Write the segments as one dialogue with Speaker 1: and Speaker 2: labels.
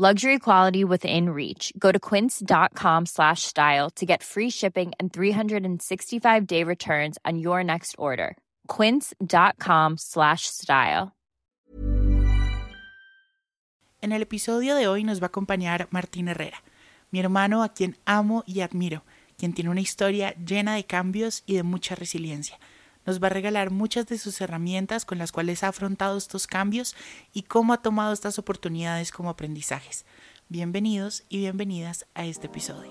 Speaker 1: Luxury quality within reach. Go to quince.com slash style to get free shipping and 365-day returns on your next order. quince.com slash style.
Speaker 2: En el episodio de hoy nos va a acompañar Martín Herrera, mi hermano a quien amo y admiro, quien tiene una historia llena de cambios y de mucha resiliencia. Nos va a regalar muchas de sus herramientas con las cuales ha afrontado estos cambios y cómo ha tomado estas oportunidades como aprendizajes. Bienvenidos y bienvenidas a este episodio.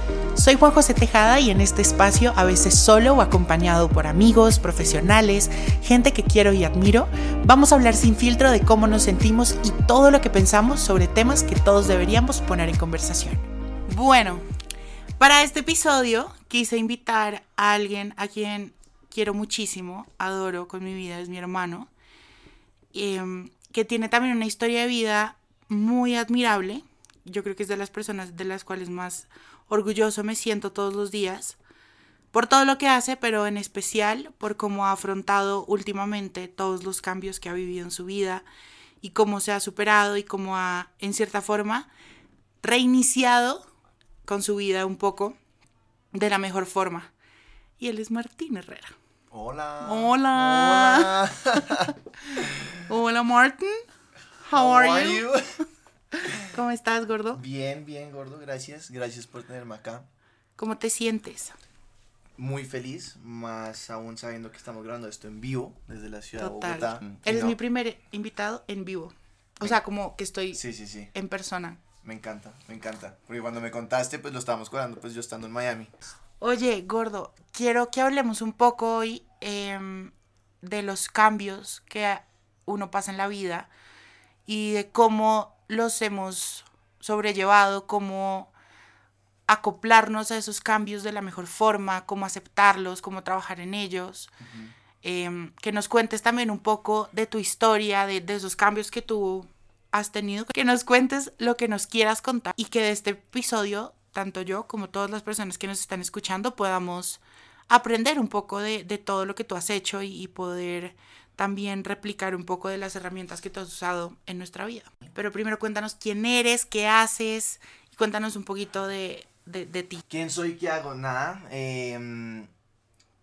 Speaker 2: Soy Juan José Tejada y en este espacio, a veces solo o acompañado por amigos, profesionales, gente que quiero y admiro, vamos a hablar sin filtro de cómo nos sentimos y todo lo que pensamos sobre temas que todos deberíamos poner en conversación. Bueno, para este episodio quise invitar a alguien a quien quiero muchísimo, adoro con mi vida, es mi hermano, em, que tiene también una historia de vida muy admirable. Yo creo que es de las personas de las cuales más orgulloso me siento todos los días por todo lo que hace, pero en especial por cómo ha afrontado últimamente todos los cambios que ha vivido en su vida y cómo se ha superado y cómo ha, en cierta forma, reiniciado con su vida un poco de la mejor forma. Y él es Martín Herrera.
Speaker 3: Hola.
Speaker 2: Hola.
Speaker 3: Hola.
Speaker 2: Hola, Martin. How, are, you? ¿Cómo estás, gordo?
Speaker 3: Bien, bien, gordo. Gracias. Gracias por tenerme acá.
Speaker 2: ¿Cómo te sientes?
Speaker 3: Muy feliz, más aún sabiendo que estamos grabando esto en vivo desde la ciudad
Speaker 2: Total.
Speaker 3: de Bogotá.
Speaker 2: Eres
Speaker 3: No,
Speaker 2: mi primer invitado en vivo. O sea, como que estoy
Speaker 3: Sí, sí, sí.
Speaker 2: en persona.
Speaker 3: Me encanta, me encanta. Porque cuando me contaste, pues lo estábamos cobrando, pues yo estando en Miami.
Speaker 2: Oye, gordo, quiero que hablemos un poco hoy em, de los cambios que uno pasa en la vida y de cómo los hemos sobrellevado, cómo acoplarnos a esos cambios de la mejor forma, cómo aceptarlos, cómo trabajar en ellos. Em, que nos cuentes también un poco de tu historia, de, de esos cambios que tú has tenido, que nos cuentes lo que nos quieras contar y que de este episodio, tanto yo como todas las personas que nos están escuchando, podamos aprender un poco de, de todo lo que tú has hecho y, y poder también replicar un poco de las herramientas que tú has usado en nuestra vida. Pero primero cuéntanos quién eres, qué haces y cuéntanos un poquito de, de, de ti.
Speaker 3: ¿Quién soy? ¿Qué hago? Nada. Em,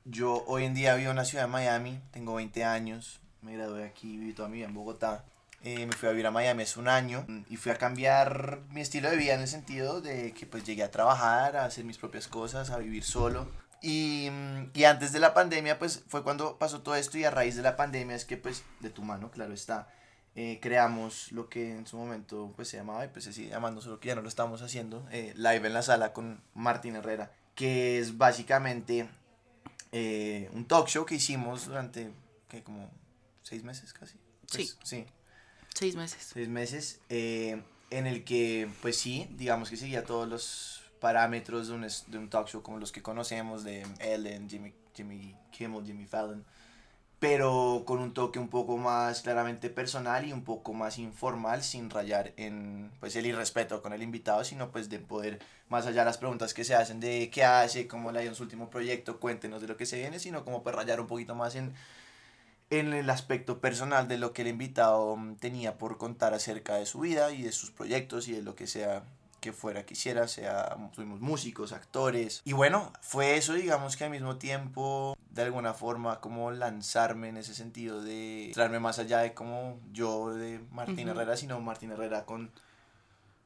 Speaker 3: yo hoy en día vivo en la ciudad de Miami, tengo 20 años, me gradué aquí, viví toda mi vida en Bogotá. Eh, me fui a vivir a Miami hace un año y fui a cambiar mi estilo de vida en el sentido de que pues llegué a trabajar, a hacer mis propias cosas, a vivir solo. Y, mm, y antes de la pandemia pues fue cuando pasó todo esto y a raíz de la pandemia es que pues de tu mano, claro está, eh, creamos lo que en su momento pues se llamaba y pues se sigue llamando, solo que ya no lo estamos haciendo, eh, live en la sala con Martín Herrera, que es básicamente eh, un talk show que hicimos durante, ¿qué? Como seis meses casi.
Speaker 2: Sí.
Speaker 3: Sí,
Speaker 2: Seis meses.
Speaker 3: seis meses, eh, en el que, pues sí, digamos que seguía todos los parámetros de un, de un talk show como los que conocemos de Ellen, Jimmy, Jimmy Kimmel, Jimmy Fallon, pero con un toque un poco más claramente personal y un poco más informal, sin rayar en pues el irrespeto con el invitado, sino pues de poder, más allá de las preguntas que se hacen de qué hace, cómo le ha ido en su último proyecto, cuéntenos de lo que se viene, sino como pues rayar un poquito más en en el aspecto personal de lo que el invitado tenía por contar acerca de su vida y de sus proyectos y de lo que sea que fuera quisiera, sea, fuimos músicos, actores. Y bueno, fue eso, digamos que al mismo tiempo, de alguna forma, como lanzarme en ese sentido de traerme más allá de como yo de Martín. Herrera, sino Martín Herrera con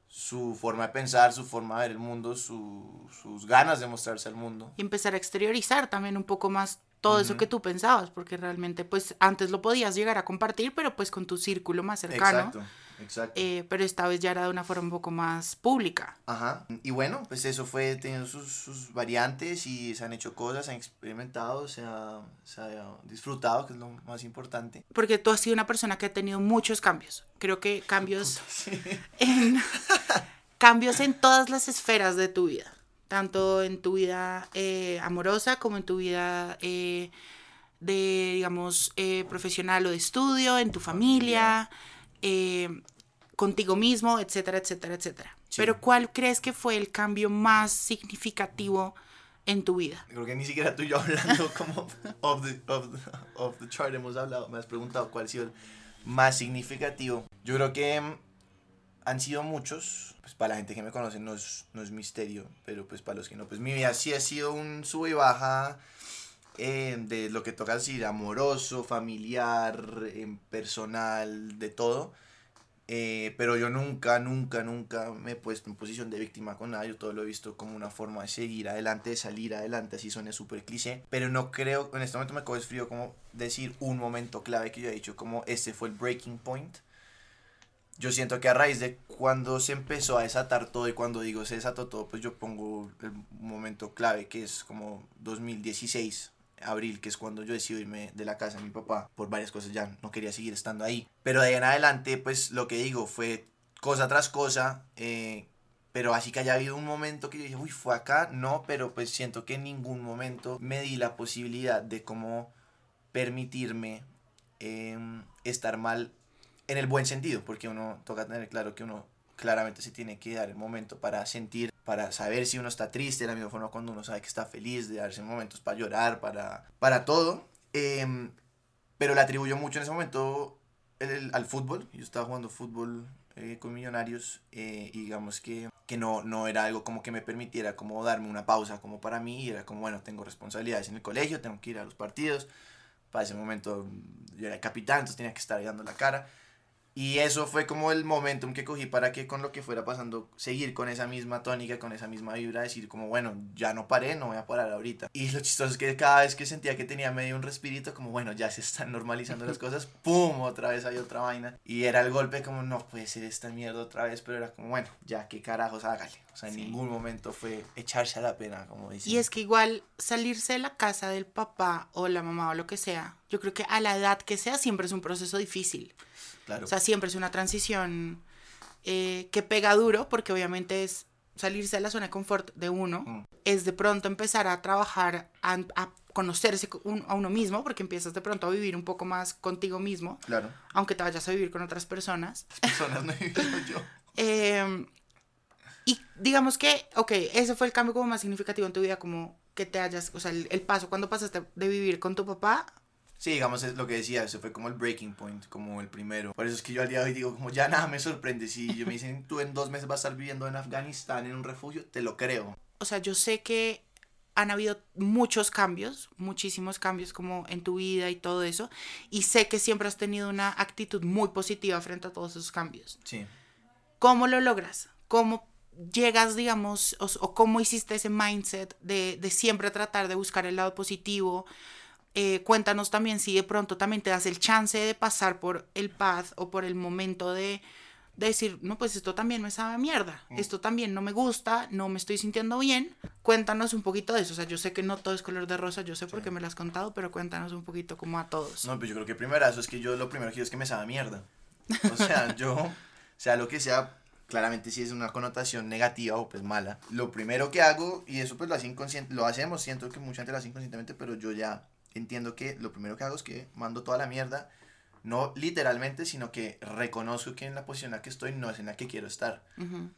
Speaker 3: su forma de pensar, su forma de ver el mundo, su- sus ganas de mostrarse al mundo.
Speaker 2: y empezar a exteriorizar también un poco más todo eso que tú pensabas, porque realmente pues antes lo podías llegar a compartir, pero pues con tu círculo más cercano.
Speaker 3: Exacto, Exacto.
Speaker 2: eh, pero esta vez ya era de una forma un poco más pública.
Speaker 3: Ajá. Y bueno, pues eso fue teniendo sus, sus variantes y se han hecho cosas, se han experimentado, se ha, se ha disfrutado, que es lo más importante.
Speaker 2: Porque tú has sido una persona que ha tenido muchos cambios. Creo que cambios en, cambios en todas las esferas de tu vida. Tanto en tu vida eh, amorosa como en tu vida eh, de, digamos, eh, profesional o de estudio, en tu familia, eh, contigo mismo, etcétera, etcétera, etcétera.
Speaker 3: Sí.
Speaker 2: Pero ¿cuál crees que fue el cambio más significativo en tu vida?
Speaker 3: Creo que ni siquiera tú y yo hablando como of the, of the, of the chart hemos hablado, me has preguntado cuál ha sido el más significativo. Yo creo que mm, han sido muchos, pues para la gente que me conoce no es, no es misterio, pero pues para los que no, pues mi vida sí ha sido un sube y baja eh, de lo que toca decir, amoroso, familiar, em, personal, de todo. Eh, pero yo nunca, nunca, nunca me he puesto en posición de víctima con nada. Yo todo lo he visto como una forma de seguir adelante, de salir adelante. Así suena súper cliché. Pero no creo, en este momento me coges frío como decir un momento clave que yo he dicho, como este fue el breaking point. Yo siento que a raíz de cuando se empezó a desatar todo y cuando digo se desató todo, pues yo pongo el momento clave que es como 2016, abril, que es cuando yo decido irme de la casa de mi papá. Por varias cosas ya no quería seguir estando ahí. Pero de ahí en adelante, pues lo que digo fue cosa tras cosa. eh, pero así que haya habido un momento que yo dije, uy, fue acá, no, pero pues siento que en ningún momento me di la posibilidad de cómo permitirme em, estar mal en el buen sentido, porque uno toca tener claro que uno claramente se tiene que dar el momento para sentir, para saber si uno está triste, de la misma forma cuando uno sabe que está feliz, de darse momentos para llorar, para, para todo. Em, pero le atribuyo mucho en ese momento el- al fútbol. Yo estaba jugando fútbol eh, con Millonarios eh, y digamos que, que no, no era algo como que me permitiera como darme una pausa como para mí. Y era como, bueno, tengo responsabilidades en el colegio, tengo que ir a los partidos. Para ese momento yo era capitán, entonces tenía que estar dando la cara. Y eso fue como el momentum que cogí para que con lo que fuera pasando, seguir con esa misma tónica, con esa misma vibra, decir como, bueno, ya no paré, no voy a parar ahorita. Y lo chistoso es que cada vez que sentía que tenía medio un respirito, como, bueno, ya se están normalizando las cosas, ¡pum! Otra vez hay otra vaina. Y era el golpe como, no puede ser esta mierda otra vez, pero era como, bueno, ya, qué carajos, hágale. O sea, en
Speaker 2: Sí.
Speaker 3: ningún momento fue echarse a la pena, como dicen.
Speaker 2: Y es que igual salirse de la casa del papá o la mamá o lo que sea, yo creo que a la edad que sea siempre es un proceso difícil.
Speaker 3: claro.
Speaker 2: O sea, siempre es una transición eh, que pega duro porque obviamente es salirse de la zona de confort de uno,
Speaker 3: Mm.
Speaker 2: es de pronto empezar a trabajar, a, a conocerse un- a uno mismo, porque empiezas de pronto a vivir un poco más contigo mismo,
Speaker 3: claro.
Speaker 2: aunque te vayas a vivir con otras personas.
Speaker 3: Las personas no he vivido yo.
Speaker 2: Eh, y digamos que, ok, ese fue el cambio como más significativo en tu vida, como que te hayas, o sea, el, el paso cuando pasaste de vivir con tu papá.
Speaker 3: Sí, digamos, es lo que decía, ese fue como el breaking point, como el primero. Por eso es que yo al día de hoy digo, como ya nada me sorprende. Si yo me dicen, tú en dos meses vas a estar viviendo en Afganistán, en un refugio, te lo creo.
Speaker 2: O sea, yo sé que han habido muchos cambios, muchísimos cambios como en tu vida y todo eso, y sé que siempre has tenido una actitud muy positiva frente a todos esos cambios.
Speaker 3: Sí.
Speaker 2: ¿Cómo lo logras? ¿Cómo llegas, digamos, o, o cómo hiciste ese mindset de, de siempre tratar de buscar el lado positivo? Eh, cuéntanos también si de pronto también te das el chance de pasar por el path o por el momento de, de decir, no, pues esto también me sabe a mierda,
Speaker 3: Mm.
Speaker 2: esto también no me gusta, no me estoy sintiendo bien. Cuéntanos un poquito de eso, o sea, yo sé que no todo es color de rosa, yo sé por qué me lo has contado, pero cuéntanos un poquito como a todos.
Speaker 3: No, pues yo creo que primerazo es que yo lo primero que quiero es que me sabe a mierda. O sea, yo, sea lo que sea, claramente si es una connotación negativa o pues mala. Lo primero que hago, y eso pues lo hace inconsciente, lo hacemos, siento que mucha gente lo hace inconscientemente, pero yo ya entiendo que lo primero que hago es que mando toda la mierda, no literalmente, sino que reconozco que en la posición en la que estoy no es en la que quiero estar.
Speaker 2: Ujú.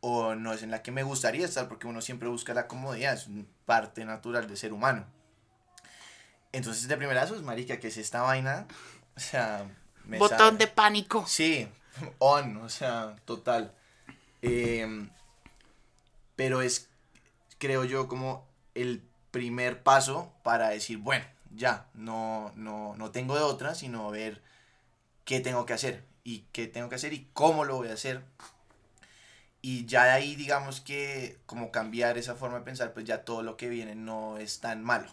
Speaker 3: o no es en la que me gustaría estar porque uno siempre busca la comodidad, es parte natural de ser humano. Entonces de primerazo es marica, que es esta vaina, o sea, me
Speaker 2: Botón
Speaker 3: sabe-
Speaker 2: de pánico.
Speaker 3: Sí, on, o sea, total. Em, pero es, creo yo, como el primer paso para decir, bueno, ya, no, no, no tengo de otra, sino ver qué tengo que hacer y qué tengo que hacer y cómo lo voy a hacer. Y ya de ahí, digamos que como cambiar esa forma de pensar, pues ya todo lo que viene no es tan malo.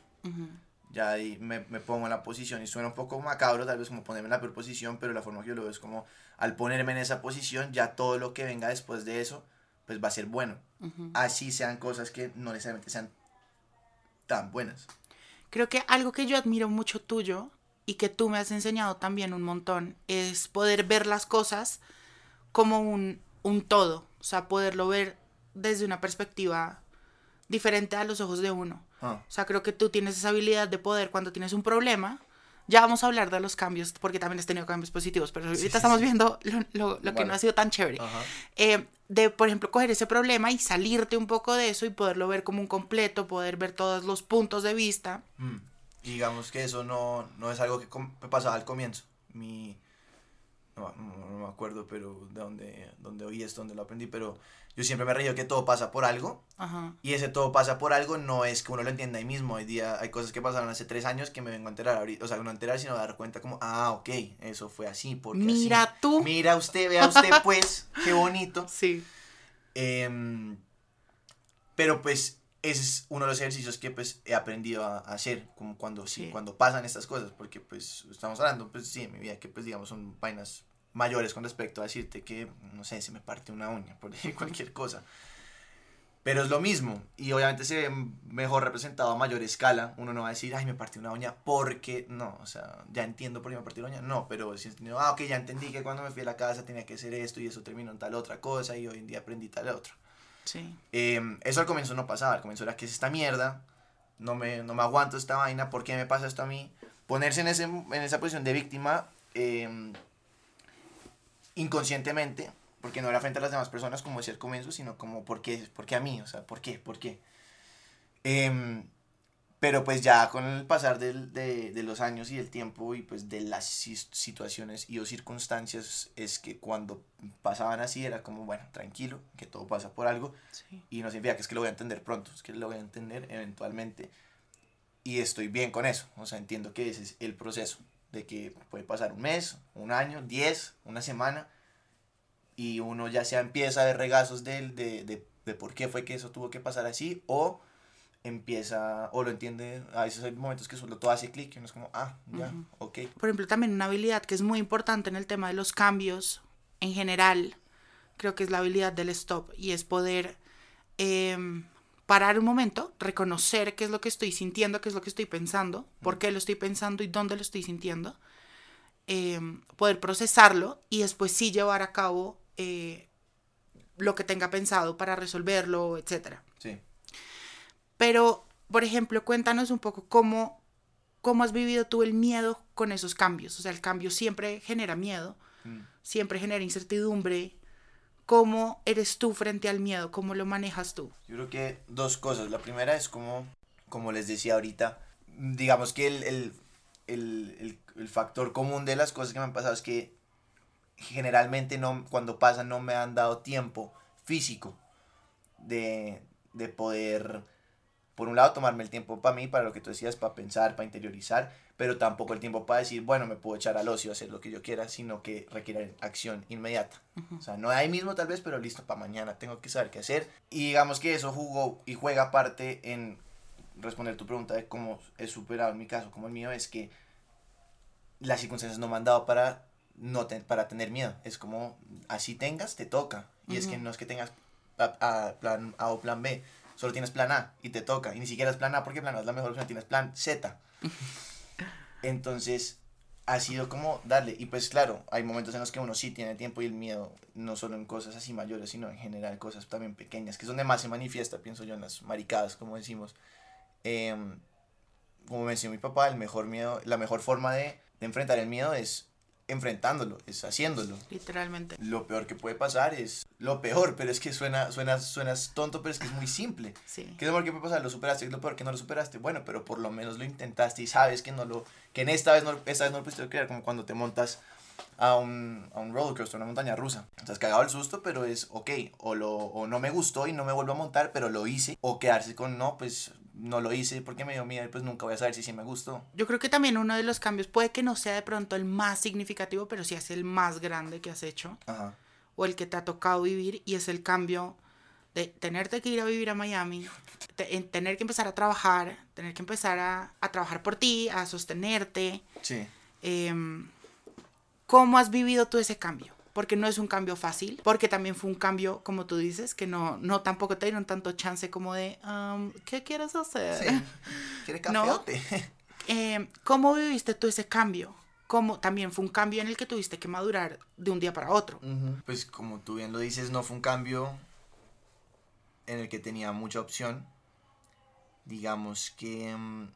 Speaker 3: Ya ahí me, me pongo en la posición y suena un poco macabro, tal vez como ponerme en la peor posición, pero la forma que yo lo veo es como al ponerme en esa posición, ya todo lo que venga después de eso, pues va a ser bueno. Así sean cosas que no necesariamente sean tan buenas.
Speaker 2: Creo que algo que yo admiro mucho tuyo y que tú me has enseñado también un montón es poder ver las cosas como un, un todo, o sea, poderlo ver desde una perspectiva diferente a los ojos de uno.
Speaker 3: Ah.
Speaker 2: O sea, creo que tú tienes esa habilidad de poder cuando tienes un problema. Ya vamos a hablar de los cambios, porque también has tenido cambios positivos, pero ahorita
Speaker 3: sí,
Speaker 2: estamos
Speaker 3: sí.
Speaker 2: viendo lo, lo- lo que no ha sido tan chévere. Eh, de, por ejemplo, coger ese problema y salirte un poco de eso y poderlo ver como un completo, poder ver todos los puntos de vista.
Speaker 3: Mm. Digamos que eso no, no es algo que me pasaba al comienzo. Mi, no, no- me acuerdo, pero de dónde, dónde oí esto, dónde lo aprendí, pero yo siempre me reí que todo pasa por algo.
Speaker 2: Ajá.
Speaker 3: Y ese todo pasa por algo no es que uno lo entienda ahí mismo. Hoy día hay cosas que pasaron hace tres años que me vengo a enterar ahorita. O sea, no a enterar, sino a dar cuenta como, ah, ok, eso fue así. Porque
Speaker 2: Mira
Speaker 3: así.
Speaker 2: tú.
Speaker 3: Mira usted, vea usted, pues, qué bonito.
Speaker 2: Sí.
Speaker 3: Em, pero pues ese es uno de los ejercicios que pues he aprendido a, hacer, como cuando, sí,
Speaker 2: Sí.
Speaker 3: cuando pasan estas cosas, porque pues estamos hablando, pues sí, en mi vida, que pues digamos son vainas mayores con respecto a decirte que, no sé, se me parte una uña, por decir cualquier cosa. Pero es lo mismo, y obviamente se ve mejor representado a mayor escala. Uno no va a decir, ay, me partí una uña porque, no, o sea, ya entiendo por qué me partí la uña. No, pero si entendido, ah, ok, ya entendí que cuando me fui a la casa tenía que hacer esto y eso terminó en tal otra cosa y hoy en día aprendí tal otra.
Speaker 2: Sí.
Speaker 3: Eh, eso al comienzo no pasaba, al comienzo era que es esta mierda, no me, no me aguanto esta vaina, ¿por qué me pasa esto a mí? Ponerse en, ese, en esa posición de víctima eh, inconscientemente, porque no era frente a las demás personas como decía al comienzo, sino como ¿por qué, por qué a mí? O sea, ¿por qué? ¿Por qué? Em, pero pues ya con el pasar del- de, de los años y del tiempo y pues de las situaciones y o circunstancias es que cuando pasaban así era como, bueno, tranquilo, que todo pasa por algo.
Speaker 2: Sí.
Speaker 3: y no significa que es que lo voy a entender pronto, es que lo voy a entender eventualmente. Y estoy bien con eso, o sea, entiendo que ese es el proceso, de que puede pasar un mes, un año, diez, una semana y uno ya sea empieza a ver regazos de, de, de, de por qué fue que eso tuvo que pasar así o empieza o lo entiende, a veces hay momentos que solo todo hace clic y uno es como, ah, ya,
Speaker 2: Ujú.
Speaker 3: ok.
Speaker 2: Por ejemplo, también una habilidad que es muy importante en el tema de los cambios en general, creo que es la habilidad del stop y es poder em, parar un momento, reconocer qué es lo que estoy sintiendo, qué es lo que estoy pensando, por qué lo estoy pensando y dónde lo estoy sintiendo, em, poder procesarlo y después sí llevar a cabo eh, lo que tenga pensado para resolverlo, etcétera.
Speaker 3: Sí.
Speaker 2: Pero, por ejemplo, cuéntanos un poco cómo, cómo has vivido tú el miedo con esos cambios. O sea, el cambio siempre genera miedo,
Speaker 3: Mm.
Speaker 2: siempre genera incertidumbre. ¿Cómo eres tú frente al miedo? ¿Cómo lo manejas tú?
Speaker 3: Yo creo que dos cosas. La primera es como, como les decía ahorita, digamos que el, el, el, el- el factor común de las cosas que me han pasado es que generalmente no, cuando pasan no me han dado tiempo físico de, de poder, por un lado, tomarme el tiempo para mí, para lo que tú decías, para pensar, para interiorizar, pero tampoco el tiempo para decir, bueno, me puedo echar al ocio, hacer lo que yo quiera, sino que requiere acción inmediata. O sea, no ahí mismo tal vez, pero listo, para mañana tengo que saber qué hacer. Y digamos que eso jugó y juega parte en responder tu pregunta de cómo he superado en mi caso, como el mío, es que las circunstancias no me han dado para, no te- para tener miedo. Es como, así tengas, te toca. Y es que no es que tengas a- a- plan A o plan B, solo tienes plan A y te toca. Y ni siquiera es plan A porque plan A es la mejor opción, tienes plan Z. Entonces, ha sido como darle. Y pues claro, hay momentos en los que uno sí tiene tiempo y el miedo, no solo en cosas así mayores, sino en general cosas también pequeñas, que es donde más se manifiesta, pienso yo, en las maricadas, como decimos. Em, como mencionó mi papá, el mejor miedo, la mejor forma de, de enfrentar el miedo es enfrentándolo, es haciéndolo.
Speaker 2: Literalmente.
Speaker 3: Lo peor que puede pasar es lo peor, pero es que suena, suena, suena tonto, pero es que es muy simple.
Speaker 2: Sí.
Speaker 3: ¿Qué es lo peor que puede pasar? ¿Lo superaste? ¿Qué es lo peor que no lo superaste? Bueno, pero por lo menos lo intentaste y sabes que no lo, que en esta vez no, esta vez no lo pudiste creer, como cuando te montas a un, a un roller coaster, una montaña rusa. Estás cagado el susto, pero es ok, o, lo, o no me gustó y no me vuelvo a montar, pero lo hice, o quedarse con no, pues no lo hice porque me dio miedo y pues nunca voy a saber si sí me gustó.
Speaker 2: Yo creo que también uno de los cambios puede que no sea de pronto el más significativo, pero sí es el más grande que has hecho
Speaker 3: Ajá.
Speaker 2: o el que te ha tocado vivir y es el cambio de tenerte que ir a vivir a Miami, tener que empezar a trabajar, tener que empezar a, a trabajar por ti, a sostenerte.
Speaker 3: Sí.
Speaker 2: Em, ¿Cómo has vivido tú ese cambio? Porque no es un cambio fácil, porque también fue un cambio, como tú dices, que no, no tampoco te dieron tanto chance como de, ¿qué quieres hacer? Sí.
Speaker 3: ¿Quieres cafeote?
Speaker 2: Em, ¿Cómo viviste tú ese cambio? ¿Cómo también fue un cambio en el que tuviste que madurar de un día para otro?
Speaker 3: Pues como tú bien lo dices, no fue un cambio en el que tenía mucha opción. Digamos que em,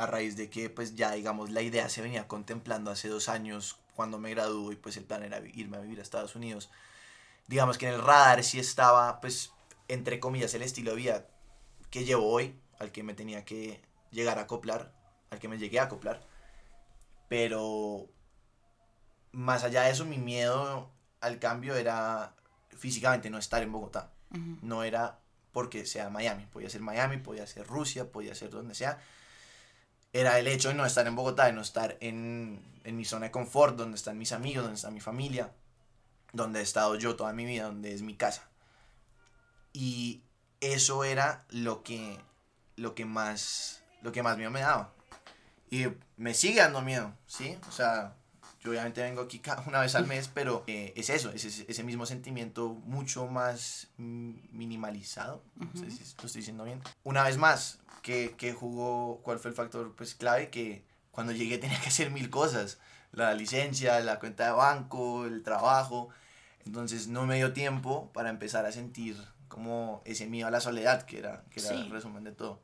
Speaker 3: a raíz de que pues ya digamos la idea se venía contemplando hace dos años cuando me graduó y pues el plan era irme a vivir a Estados Unidos. Digamos que en el radar sí estaba pues entre comillas el estilo de vida que llevo hoy, al que me tenía que llegar a acoplar, al que me llegué a acoplar. Pero más allá de eso mi miedo al cambio era físicamente no estar en Bogotá. No era porque sea Miami, podía ser Miami, podía ser Rusia, podía ser donde sea era el hecho de no estar en Bogotá, de no estar en, mi zona de confort, donde están mis amigos, donde está mi familia, donde he estado yo toda mi vida, donde es mi casa. Y eso era lo que, lo que, más, lo que más miedo me daba. Y me sigue dando miedo, ¿sí? O sea, yo obviamente vengo aquí una vez al mes, pero eh, es eso, es ese, mismo sentimiento mucho más minimalizado, no sé si lo estoy diciendo bien. Una vez más, que, que jugó, cuál fue el factor pues clave, que cuando llegué tenía que hacer mil cosas, la licencia, la cuenta de banco, el trabajo, entonces no me dio tiempo para empezar a sentir como ese miedo a la soledad, que era, que era el resumen de todo.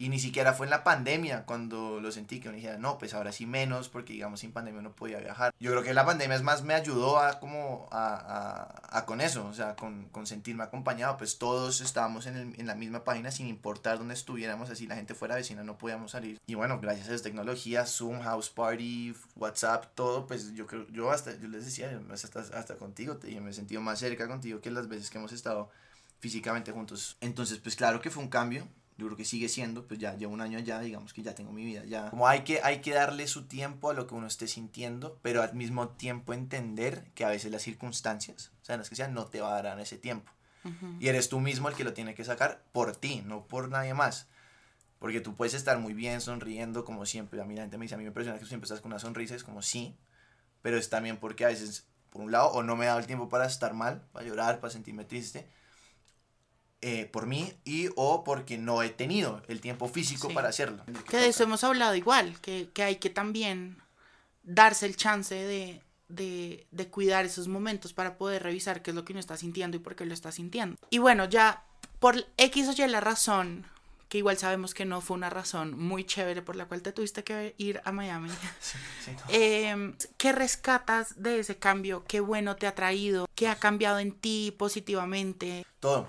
Speaker 3: Y ni siquiera fue en la pandemia cuando lo sentí, que me dijera, no, pues ahora sí menos, porque digamos sin pandemia no podía viajar. Yo creo que la pandemia es más me ayudó a como a, a, a con eso, o sea, con, con, sentirme acompañado, pues todos estábamos en, el, en, la misma página sin importar dónde estuviéramos, así la gente fuera vecina no podíamos salir. Y bueno, gracias a esa tecnología, Zoom, House Party, WhatsApp, todo, pues yo creo, yo hasta, yo les decía, hasta, hasta contigo, te, me he sentido más cerca contigo que las veces que hemos estado físicamente juntos. Entonces, pues claro que fue un cambio, yo creo que sigue siendo, pues ya llevo un año allá, digamos que ya tengo mi vida ya. Como hay que, hay que darle su tiempo a lo que uno esté sintiendo, pero al mismo tiempo entender que a veces las circunstancias, o sea, las que sean, no te va a dar ese tiempo. Y eres tú mismo el que lo tiene que sacar por ti, no por nadie más. Porque tú puedes estar muy bien sonriendo como siempre. A mí la gente me dice, a mí me impresiona que tú siempre estás con una sonrisa, es como sí, pero es también porque a veces, por un lado, o no me he dado el tiempo para estar mal, para llorar, para sentirme triste, eh, por mí y o porque no he tenido el tiempo físico para hacerlo.
Speaker 2: Que de eso hemos hablado igual, que, que hay que también darse el chance de, de, de, cuidar esos momentos para poder revisar qué es lo que uno está sintiendo y por qué lo está sintiendo. Y bueno, ya por X o Y la razón, que igual sabemos que no fue una razón muy chévere por la cual te tuviste que ir a Miami. Em, ¿Qué rescatas de ese cambio? ¿Qué bueno te ha traído? ¿Qué ha cambiado en ti positivamente?
Speaker 3: Todo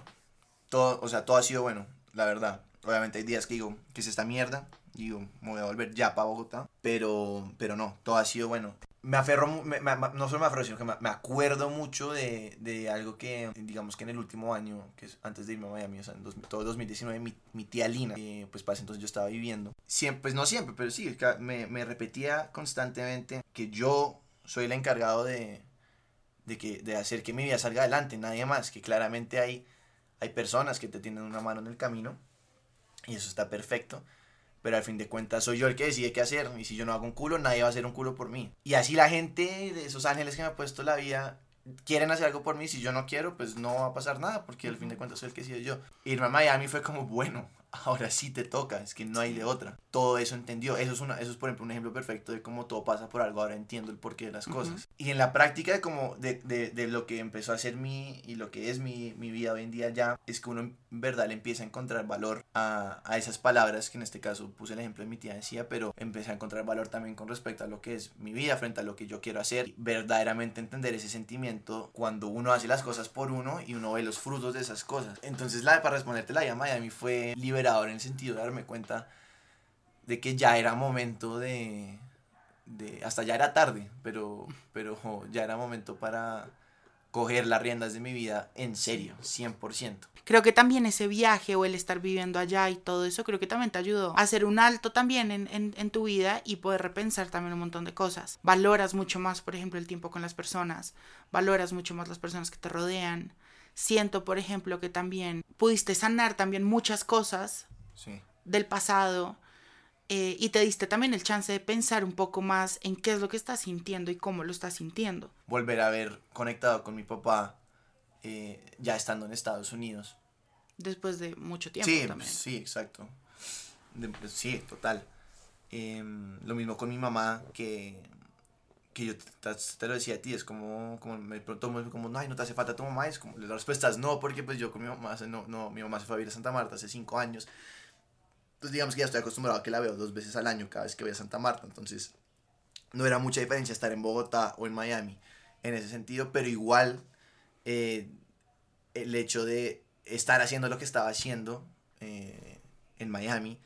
Speaker 3: todo, o sea, todo ha sido bueno, la verdad. Obviamente hay días que digo, que es esta mierda? Digo, me voy a volver ya para Bogotá. Pero, pero no, todo ha sido bueno. Me aferro, no solo me aferro, sino que me, acuerdo mucho de, de, algo que, digamos que en el último año, que es antes de irme a Miami, o sea, todo 2019, mi, tía Lina, que pues para entonces yo estaba viviendo, siempre, pues no siempre, pero sí, me repetía constantemente que yo soy el encargado de, de, que, de hacer que mi vida salga adelante, nadie más, que claramente hay hay personas que te tienen una mano en el camino y eso está perfecto. Pero al fin de cuentas soy yo el que decide qué hacer. Y si yo no hago un culo, nadie va a hacer un culo por mí. Y así la gente de esos ángeles que me ha puesto la vida quieren hacer algo por mí. Si yo no quiero, pues no va a pasar nada. Porque al fin de cuentas soy el que decide yo. Irme a Miami fue como, bueno, ahora sí te toca, es que no hay de otra. Todo eso entendió. Eso es, una, eso es, por ejemplo, un ejemplo perfecto de cómo todo pasa por algo. Ahora entiendo el porqué de las cosas. Y en la práctica de, como de, de, de, lo que empezó a ser mi y lo que es mi, mi, vida hoy en día ya, es que uno en verdad le empieza a encontrar valor a, a, esas palabras, que en este caso puse el ejemplo de mi tía decía, pero empecé a encontrar valor también con respecto a lo que es mi vida frente a lo que yo quiero hacer. Verdaderamente entender ese sentimiento cuando uno hace las cosas por uno y uno ve los frutos de esas cosas. Entonces, la, para responderte la llamada a mí fue en el sentido de darme cuenta de que ya era momento de, de hasta ya era tarde, pero, pero ya era momento para coger las riendas de mi vida en serio, 100%.
Speaker 2: Creo que también ese viaje o el estar viviendo allá y todo eso, creo que también te ayudó a hacer un alto también en, en, en, tu vida y poder repensar también un montón de cosas. Valoras mucho más, por ejemplo, el tiempo con las personas, valoras mucho más las personas que te rodean, siento, por ejemplo, que también pudiste sanar también muchas cosas
Speaker 3: Sí.
Speaker 2: del pasado eh, y te diste también el chance de pensar un poco más en qué es lo que estás sintiendo y cómo lo estás sintiendo.
Speaker 3: Volver a haber conectado con mi papá eh, ya estando en Estados Unidos.
Speaker 2: Después de mucho tiempo
Speaker 3: Sí,
Speaker 2: también.
Speaker 3: sí, exacto. De- sí, total. Em, lo mismo con mi mamá, que, que yo te, te- lo decía a ti, es como, como me preguntó como, no, ay, no te hace falta tu mamá, es como, la respuesta es no, porque pues yo con mi mamá, no, no, mi mamá se fue a vivir a Santa Marta hace cinco años, entonces digamos que ya estoy acostumbrado a que la veo dos veces al año cada vez que voy a Santa Marta, entonces no era mucha diferencia estar en Bogotá o en Miami en ese sentido, pero igual eh, el hecho de estar haciendo lo que estaba haciendo eh, en Miami,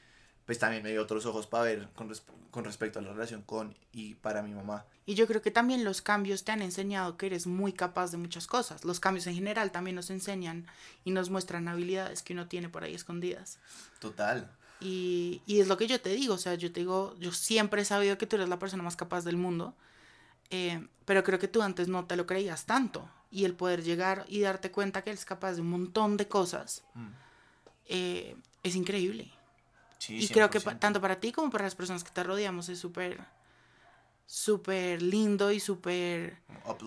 Speaker 3: pues también me dio otros ojos para ver con, resp- con respecto a la relación con y para mi mamá.
Speaker 2: Y yo creo que también los cambios te han enseñado que eres muy capaz de muchas cosas. Los cambios en general también nos enseñan y nos muestran habilidades que uno tiene por ahí escondidas.
Speaker 3: Total.
Speaker 2: Y, y es lo que yo te digo, o sea, yo te digo, yo siempre he sabido que tú eres la persona más capaz del mundo, eh, pero creo que tú antes no te lo creías tanto. Y el poder llegar y darte cuenta que eres capaz de un montón de cosas
Speaker 3: Mm.
Speaker 2: eh, es increíble.
Speaker 3: Sí,
Speaker 2: y creo que
Speaker 3: 100%.
Speaker 2: tanto para ti como para las personas que te rodeamos es súper, súper lindo y súper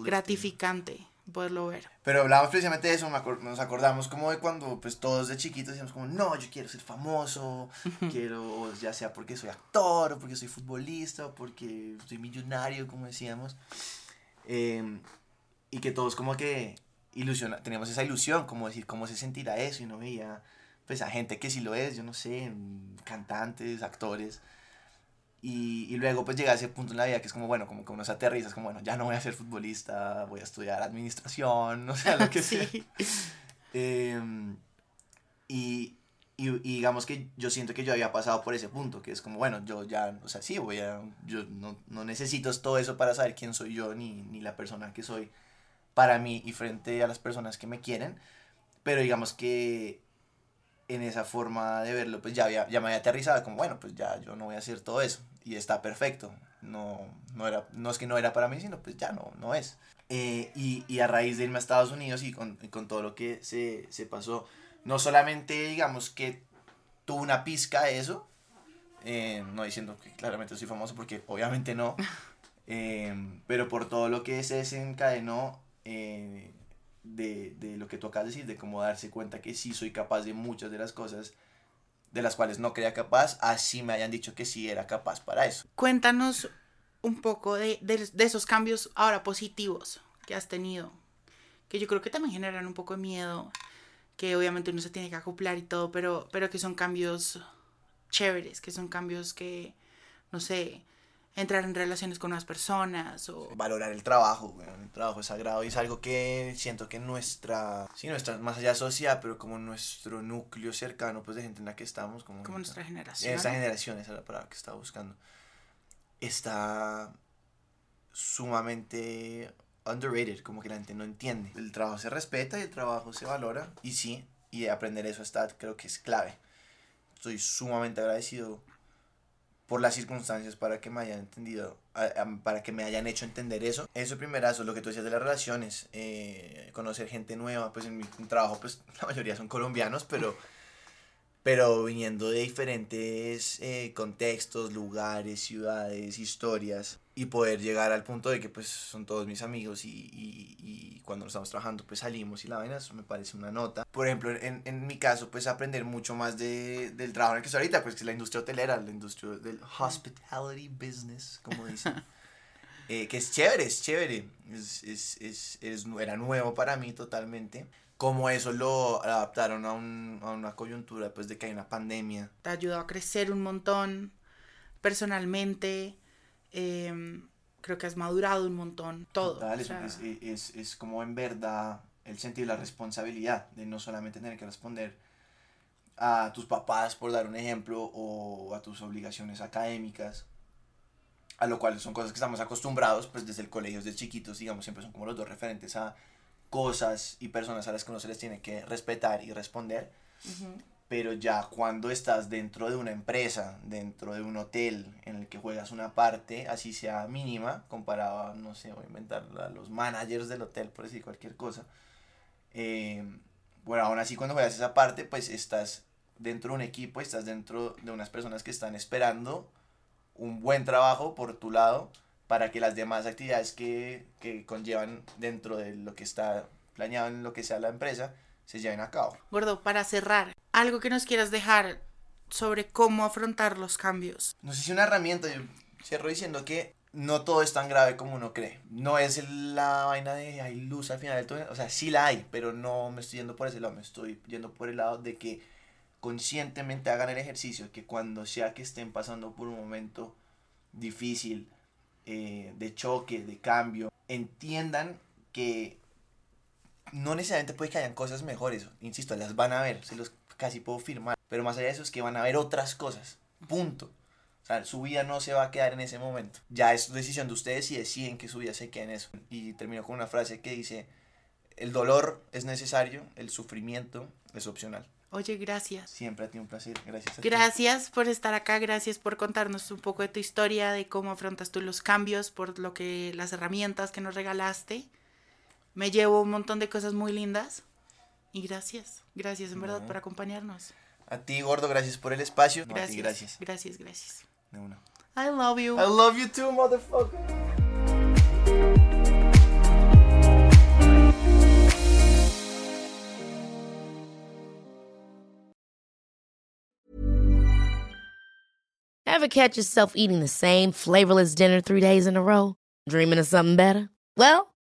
Speaker 2: gratificante poderlo ver.
Speaker 3: Pero hablábamos precisamente de eso, nos acordamos como de cuando pues todos de chiquitos decíamos como, no, yo quiero ser famoso, quiero, ya sea porque soy actor, o porque soy futbolista, o porque soy millonario, como decíamos. Eh, y que todos como que ilusiona, teníamos esa ilusión, como decir, cómo se sentirá eso, y uno veía pues a gente que sí lo es, yo no sé, cantantes, actores. Y, y luego pues llega a ese punto en la vida que es como, bueno, como que uno se aterriza, es como, bueno, ya no voy a ser futbolista, voy a estudiar administración, o sea, lo que sea.
Speaker 2: Sí.
Speaker 3: Em, y, y, y digamos que yo siento que yo había pasado por ese punto, que es como, bueno, yo ya, o sea, sí, voy a, yo no, no necesito todo eso para saber quién soy yo, ni, ni la persona que soy para mí y frente a las personas que me quieren, pero digamos que en esa forma de verlo, pues ya, había, ya me había aterrizado, como, bueno, pues ya yo no voy a hacer todo eso, y está perfecto, no, no, era, no es que no era para mí, sino pues ya no, no es. Eh, y, y a raíz de irme a Estados Unidos y con, y con todo lo que se, se pasó, no solamente digamos que tuvo una pizca de eso, eh, no diciendo que claramente soy famoso porque obviamente no, eh, pero por todo lo que se desencadenó eh, de, de lo que tú acabas de decir, de cómo darse cuenta que sí soy capaz de muchas de las cosas de las cuales no creía capaz, así me hayan dicho que sí era capaz para eso.
Speaker 2: Cuéntanos un poco de, de, de esos cambios ahora positivos que has tenido, que yo creo que también generan un poco de miedo, que obviamente uno se tiene que acoplar y todo, pero, pero que son cambios chéveres, que son cambios que, no sé, entrar en relaciones con unas personas o...
Speaker 3: valorar el trabajo, weón, el trabajo es sagrado y es algo que siento que nuestra, sí, nuestra, más allá de sociedad, pero como nuestro núcleo cercano, pues de gente en la que estamos, como,
Speaker 2: como nuestra generación.
Speaker 3: esa generación, esa es la palabra que estaba buscando, está sumamente underrated, como que la gente no entiende. El trabajo se respeta y el trabajo se valora, y sí, y aprender eso está, creo que es clave. Estoy sumamente agradecido por las circunstancias para que me hayan entendido, para que me hayan hecho entender eso. Eso primerazo, lo que tú decías de las relaciones, eh, conocer gente nueva, pues en mi trabajo, pues la mayoría son colombianos, pero, pero viniendo de diferentes eh, contextos, lugares, ciudades, historias, y poder llegar al punto de que pues son todos mis amigos y, y, y cuando nos estamos trabajando pues salimos y la vaina, eso me parece una nota. Por ejemplo, en, en mi caso pues aprender mucho más de, del trabajo en el que estoy ahorita, pues que es la industria hotelera, la industria del hospitality business, como dicen. Eh, que es chévere, es chévere, es, es, es, es- era nuevo para mí totalmente. Como eso lo adaptaron a, un, a una coyuntura pues de que hay una pandemia.
Speaker 2: Te ha ayudado a crecer un montón personalmente. Eh, creo que has madurado un montón. Todo.
Speaker 3: Total,
Speaker 2: o
Speaker 3: es,
Speaker 2: sea,
Speaker 3: es, es, es como en verdad el sentido de la responsabilidad, de no solamente tener que responder a tus papás, por dar un ejemplo, o a tus obligaciones académicas, a lo cual son cosas que estamos acostumbrados, pues desde el colegio, desde chiquitos, digamos, siempre son como los dos referentes a cosas y personas a las que uno se les tiene que respetar y responder
Speaker 2: ujú.
Speaker 3: Pero ya cuando estás dentro de una empresa, dentro de un hotel en el que juegas una parte, así sea mínima, comparado a, no sé, voy a inventar a los managers del hotel, por decir cualquier cosa, Eh, bueno, aún así cuando juegas esa parte, pues estás dentro de un equipo, estás dentro de unas personas que están esperando un buen trabajo por tu lado para que las demás actividades que, que conllevan dentro de lo que está planeado en lo que sea la empresa se lleven a cabo.
Speaker 2: Gordo, para cerrar, algo que nos quieras dejar sobre cómo afrontar los cambios.
Speaker 3: No sé si una herramienta, yo cierro diciendo que no todo es tan grave como uno cree. No es la vaina de hay luz al final del túnel, o sea, sí la hay, pero no me estoy yendo por ese lado, me estoy yendo por el lado de que conscientemente hagan el ejercicio, que cuando sea que estén pasando por un momento difícil, eh, de choque, de cambio, entiendan que no necesariamente puede que hayan cosas mejores, insisto, las van a ver, se los casi puedo firmar, pero más allá de eso es que van a ver otras cosas, punto. O sea, su vida no se va a quedar en ese momento. Ya es decisión de ustedes y deciden que su vida se quede en eso. Y termino con una frase que dice, el dolor es necesario, el sufrimiento es opcional.
Speaker 2: Oye, gracias.
Speaker 3: Siempre a ti un placer. Gracias a ti.
Speaker 2: Gracias por estar acá, gracias por contarnos un poco de tu historia, de cómo afrontas tú los cambios, por lo que las herramientas que nos regalaste. Me llevo un montón de cosas muy lindas y gracias, gracias en verdad
Speaker 3: No.
Speaker 2: por acompañarnos.
Speaker 3: A ti, gordo, gracias por el espacio. No, a
Speaker 2: Gracias,
Speaker 3: ti, gracias.
Speaker 2: gracias, gracias.
Speaker 3: De una.
Speaker 2: I love you.
Speaker 3: I love you too, motherfucker.
Speaker 4: Ever catch yourself eating the same flavorless dinner three days in a row? Dreaming of something better? Well,